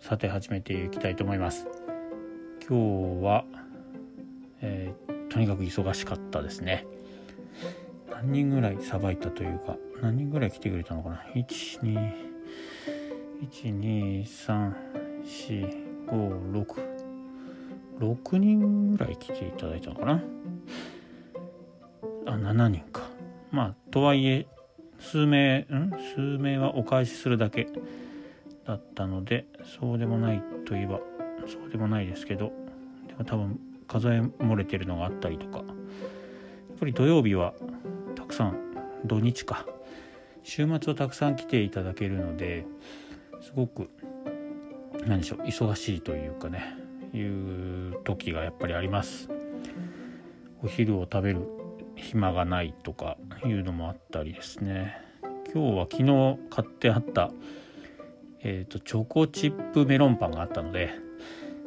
さて始めていきたいと思います。今日は、えー、とにかく忙しかったですね。何人ぐらいさばいたというか何人ぐらい来てくれたのかな？1 2 1 2 3 4 5 6 6人ぐらい来ていただいたのかな？あ7人か。まあとはいえ数名ん？数名はお返しするだけだったのでそうでもないといえばそうでもないですけどでも多分数え漏れてるのがあったりとかやっぱり土曜日はたくさん土日か週末はたくさん来ていただけるのですごく何でしょう忙しいというかねいう時がやっぱりあります。お昼を食べる暇がないとかいうのもあったりですね。今日は昨日買ってあったえーと、チョコチップメロンパンがあったので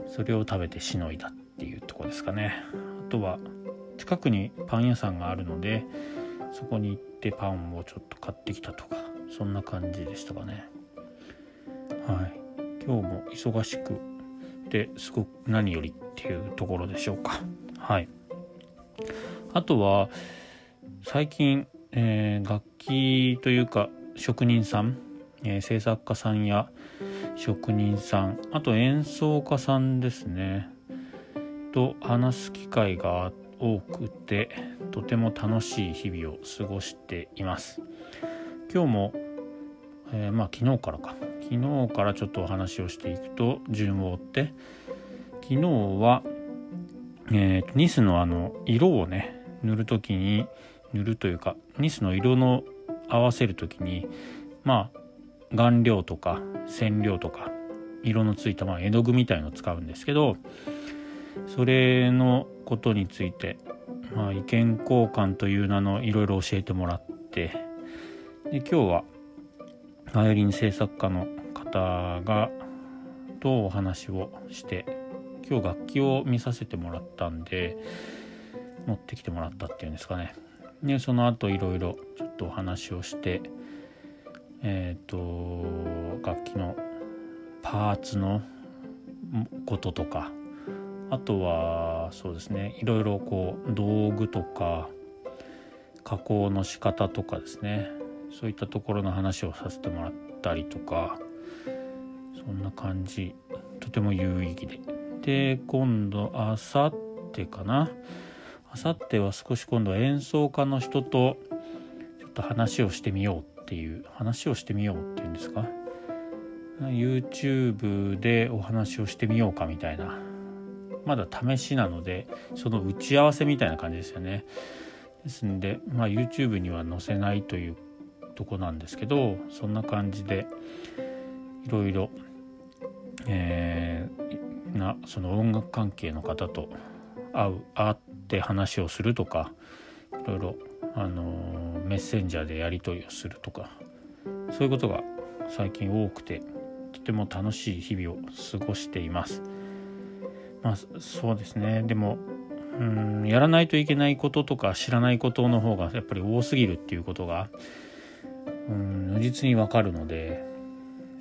それを食べてしのいだっていうとこですかね。あとは近くにパン屋さんがあるのでそこに行ってパンをちょっと買ってきたとかそんな感じでしたかね。はい。今日も忙しくですごく何よりっていうところでしょうか。はい。あとは最近、えー、楽器というか職人さんえー、制作家さんや職人さんあと演奏家さんですね。と話す機会が多くてとても楽しい日々を過ごしています。今日も、えー、まあ昨日からか。昨日からちょっとお話をしていくと順を追って昨日は、えー、ニスのあの色をね塗る時に塗るというかニスの色の合わせる時にまあ顔料とか染料とか色のついたまあ絵の具みたいのを使うんですけどそれのことについて、まあ、意見交換という名のいろいろ教えてもらってで今日はバイオリン制作家の方がとお話をして今日楽器を見させてもらったんで持ってきてもらったっていうんですかね。でその後いろいろちょっとお話をしてえっ、ー、と楽器のパーツのこととかあとはそうですねいろいろこう道具とか加工の仕方とかですねそういったところの話をさせてもらったりとかそんな感じとても有意義で。で今度あさってかなあさっては少し今度は演奏家の人とちょっと話をしてみようっていう話をしてみようっていうんですか？YouTube でお話をしてみようかみたいな。まだ試しなのでその打ち合わせみたいな感じですよね。ですんで、まあ、YouTube には載せないというとこなんですけどそんな感じでいろいろ、なその音楽関係の方と会う会って話をするとかいろいろあのメッセンジャーでやり取りをするとかそういうことが最近多くてとても楽しい日々を過ごしています。まあそうですねでもうんやらないといけないこととか知らないことの方がやっぱり多すぎるっていうことがうん如実にわかるので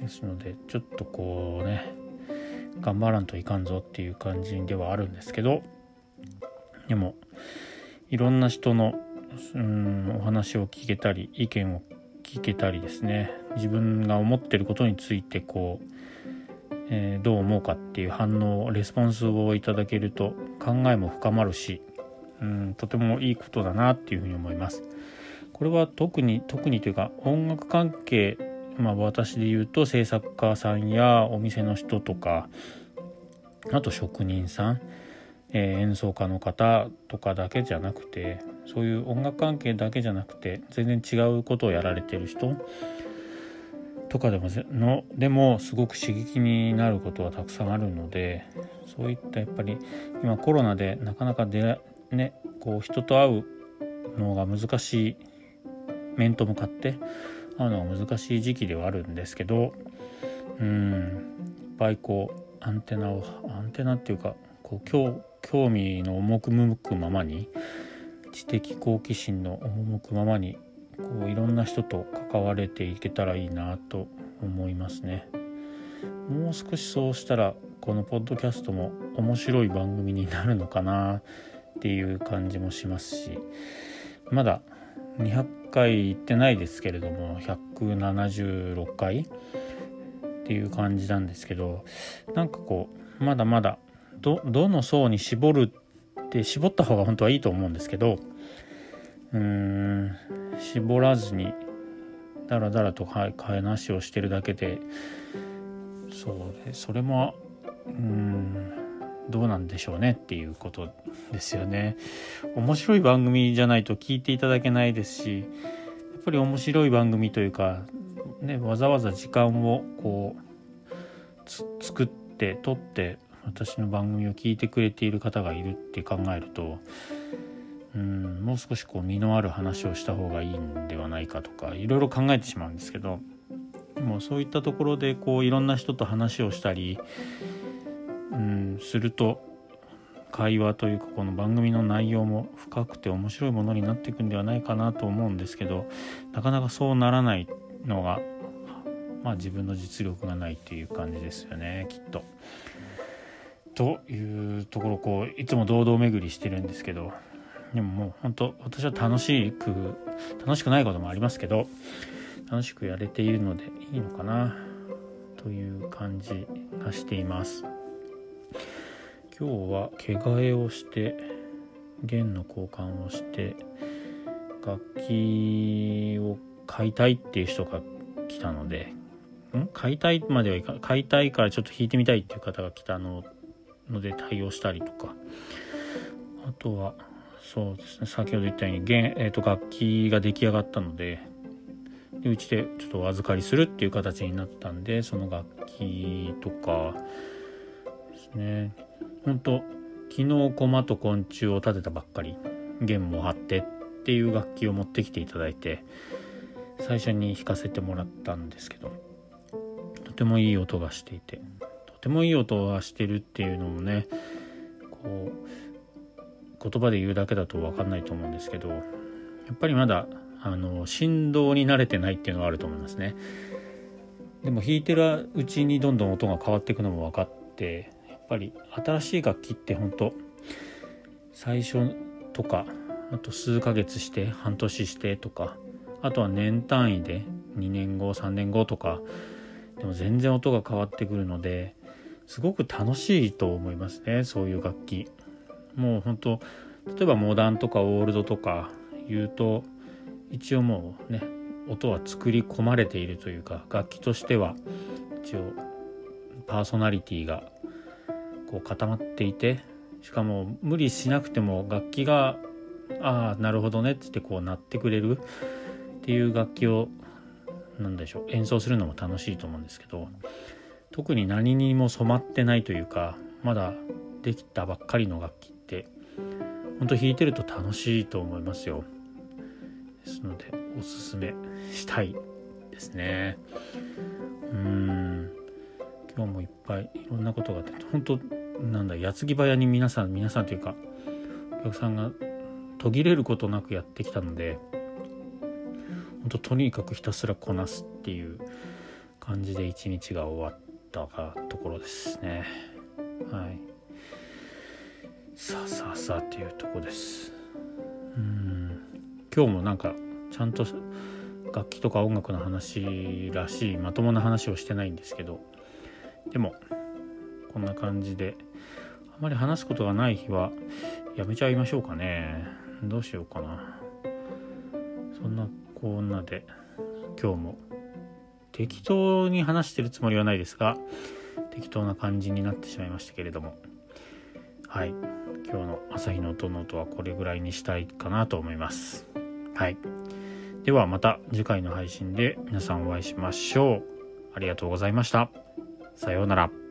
ですのでちょっとこうね頑張らんといかんぞっていう感じではあるんですけどでもいろんな人のうんお話を聞けたり意見を聞けたりですね自分が思ってることについてこう、えー、どう思うかっていう反応レスポンスをいただけると考えも深まるしうんとてもいいことだなっていうふうに思います。これは特に特にというか音楽関係まあ私で言うと制作家さんやお店の人とかあと職人さんえー、演奏家の方とかだけじゃなくてそういう音楽関係だけじゃなくて全然違うことをやられてる人とかでものでもすごく刺激になることはたくさんあるのでそういったやっぱり今コロナでなかなか出ねこう人と会うのが難しい面と向かって会うのが難しい時期ではあるんですけどうんいっぱいこうアンテナをアンテナっていうかこう興興味の赴くままに知的好奇心の赴くままにこういろんな人と関われていけたらいいなと思いますね。もう少しそうしたらこのポッドキャストも面白い番組になるのかなっていう感じもしますしまだ200回行ってないですけれども176回っていう感じなんですけどなんかこうまだまだどどの層に絞るって絞った方が本当はいいと思うんですけどうーん絞らずにダラダラと話をしてるだけでそうでそれもうんどうなんでしょうねっていうことですよね。面白い番組じゃないと聞いていただけないですしやっぱり面白い番組というか、ね、わざわざ時間をこう作って撮って私の番組を聞いてくれている方がいるって考えるとうんもう少しこう身のある話をした方がいいんではないかとかいろいろ考えてしまうんですけどもうそういったところでこういろんな人と話をしたりうんすると会話というかこの番組の内容も深くて面白いものになっていくんではないかなと思うんですけどなかなかそうならないのがまあ自分の実力がないっていう感じですよねきっと。というところこういつも堂々巡りしてるんですけどでももう本当私は楽しく楽しくないこともありますけど楽しくやれているのでいいのかなという感じがしています。今日は毛替えをして弦の交換をして楽器を買いたいっていう人が来たのでん？買いたいまではいか買いたいからちょっと弾いてみたいっていう方が来たのので対応したりとか。あとはそうですね。先ほど言ったように弦、えー、と楽器が出来上がったのででうちでちょっとお預かりするっていう形になったんでその楽器とかですね。本当昨日駒と昆虫を立てたばっかり弦も張ってっていう楽器を持ってきていただいて最初に弾かせてもらったんですけどとてもいい音がしていて。とてもいい音がしてるっていうのもねこう言葉で言うだけだと分かんないと思うんですけどやっぱりまだあの振動に慣れてないっていうのはあると思いますね。でも弾いてるうちにどんどん音が変わっていくのも分かってやっぱり新しい楽器って本当最初とかあと数ヶ月して半年してとかあとは年単位で2年後3年後とかでも全然音が変わってくるのですごく楽しいと思いますねそういう楽器。もう本当例えばモダンとかオールドとか言うと一応もうね音は作り込まれているというか楽器としては一応パーソナリティがこう固まっていてしかも無理しなくても楽器がああなるほどねっつってこう鳴ってくれるっていう楽器を何でしょう演奏するのも楽しいと思うんですけど特に何にも染まってないというかまだできたばっかりの楽器って本当弾いてると楽しいと思いますよ。ですのでおすすめしたいですねうん今日もいっぱいいろんなことがあって本当なんだ矢継ぎ早に皆さん皆さんというかお客さんが途切れることなくやってきたので本当とにかくひたすらこなすっていう感じで一日が終わってたところですね。はい。さあさあさあっていうとこです。うん。今日もなんかちゃんと楽器とか音楽の話らしいまともな話をしてないんですけど。でもこんな感じであまり話すことがない日はやめちゃいましょうかね。どうしようかな。そんなこんなで今日も適当に話してるつもりはないですが適当な感じになってしまいましたけれどもはい今日の朝日の音の音はこれぐらいにしたいかなと思いますはい。ではまた次回の配信で皆さんお会いしましょう。ありがとうございました。さようなら。